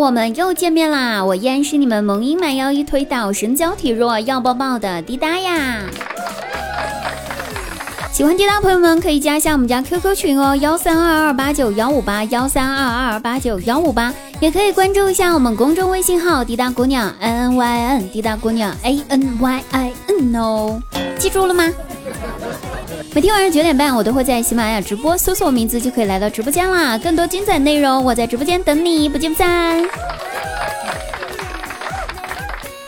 我们又见面啦！我依然是你们萌音满腰一推倒神交体弱要抱抱的滴答呀。喜欢滴答朋友们可以加一下我们家 QQ 群哦，幺三二二八九幺五八幺三二二八九幺五八，也可以关注一下我们公众微信号滴答姑娘 N N Y N 滴答姑娘 A N Y I N 哦，记住了吗？每天晚上九点半，我都会在喜马拉雅直播，搜索名字就可以来到直播间啦。更多精彩内容，我在直播间等你，不见不散。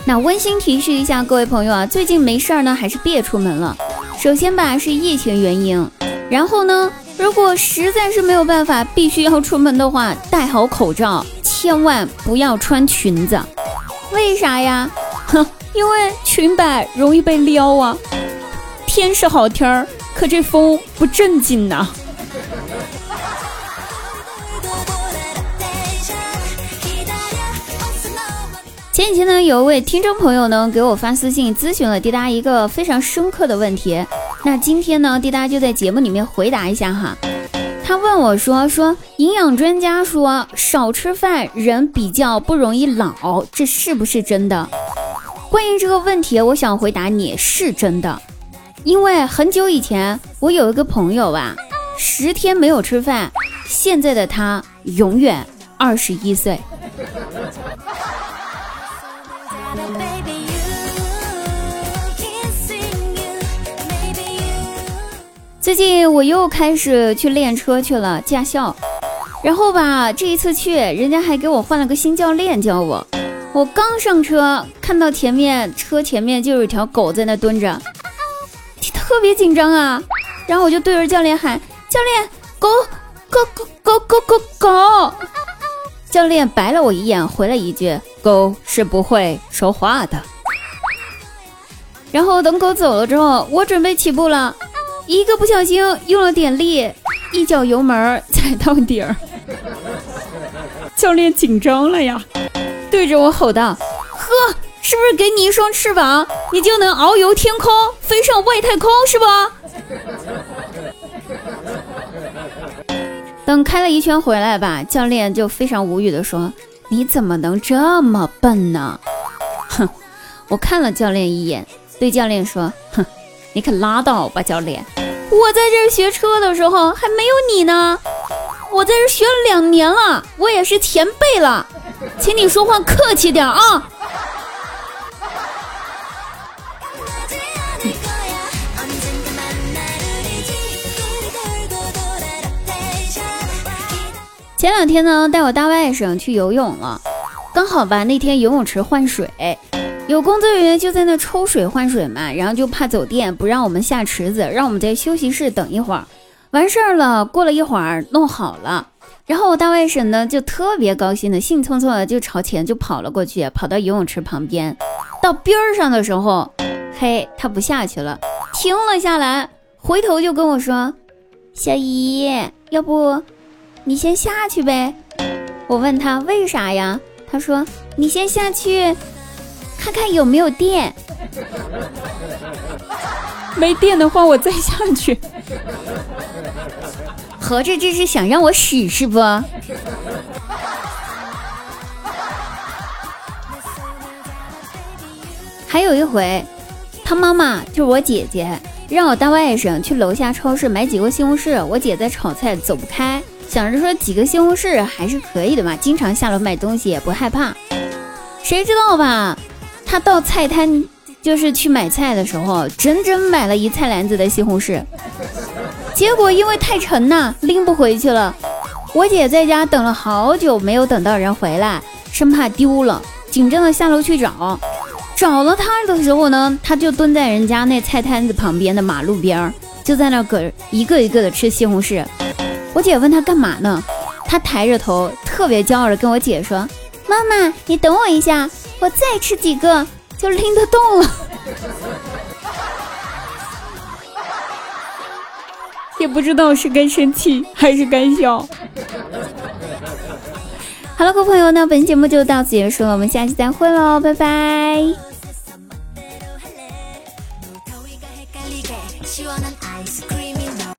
那温馨提示一下各位朋友啊，最近没事儿呢，还是别出门了。首先吧，是疫情原因，然后呢，如果实在是没有办法，必须要出门的话，戴好口罩，千万不要穿裙子。为啥呀？哼，因为裙摆容易被撩啊。天是好天儿。可这风不正经呐！前几天呢，有一位听众朋友呢给我发私信咨询了滴答一个非常深刻的问题。那今天呢，滴答就在节目里面回答一下哈。他问我说：“说营养专家说少吃饭人比较不容易老，这是不是真的？”关于这个问题，我想回答你是真的。因为很久以前，我有一个朋友吧，十天没有吃饭，现在的他永远二十一岁。最近我又开始去练车去了，驾校。然后吧，这一次去，人家还给我换了个新教练教我。我刚上车，看到前面车前面就有一条狗在那蹲着。特别紧张啊，然后我就对着教练喊：“教练，狗狗狗狗狗狗狗！”教练白了我一眼，回了一句：“狗是不会说话的。”然后等狗走了之后，我准备起步了，一个不小心用了点力，一脚油门踩到底儿。教练紧张了呀，对着我吼道：“呵！”是不是给你一双翅膀，你就能遨游天空，飞上外太空，是不？等开了一圈回来吧，教练就非常无语的说：“你怎么能这么笨呢？”哼，我看了教练一眼，对教练说：“哼，你可拉倒吧，教练！我在这学车的时候还没有你呢，我在这学了两年了，我也是前辈了，请你说话客气点啊。”前两天呢，带我大外甥去游泳了，刚好吧，那天游泳池换水，有工作人员就在那抽水换水嘛，然后就怕走电，不让我们下池子，让我们在休息室等一会儿。完事儿了，过了一会儿弄好了，然后我大外甥呢就特别高兴的，兴冲冲的就朝前就跑了过去，跑到游泳池旁边，到边儿上的时候，嘿，他不下去了，停了下来，回头就跟我说：“小姨，要不？”你先下去呗，我问他为啥呀？他说你先下去，看看有没有电。没电的话我再下去。合着这是想让我使是不？还有一回，他妈妈就是我姐姐，让我大外甥去楼下超市买几个西红柿，我姐在炒菜走不开。想着说几个西红柿还是可以的嘛，经常下楼买东西也不害怕。谁知道吧？他到菜摊就是去买菜的时候，整整买了一菜篮子的西红柿，结果因为太沉呐，拎不回去了。我姐在家等了好久，没有等到人回来，生怕丢了，紧张的下楼去找。找了他的时候呢，他就蹲在人家那菜摊子旁边的马路边儿，就在那搁一个一个的吃西红柿。我姐问他干嘛呢？他抬着头，特别骄傲的跟我姐说：“妈妈，你等我一下，我再吃几个就拎得动了。”也不知道是该生气还是该笑。好了，各位朋友，那本节目就到此结束了，我们下期再会喽，拜拜。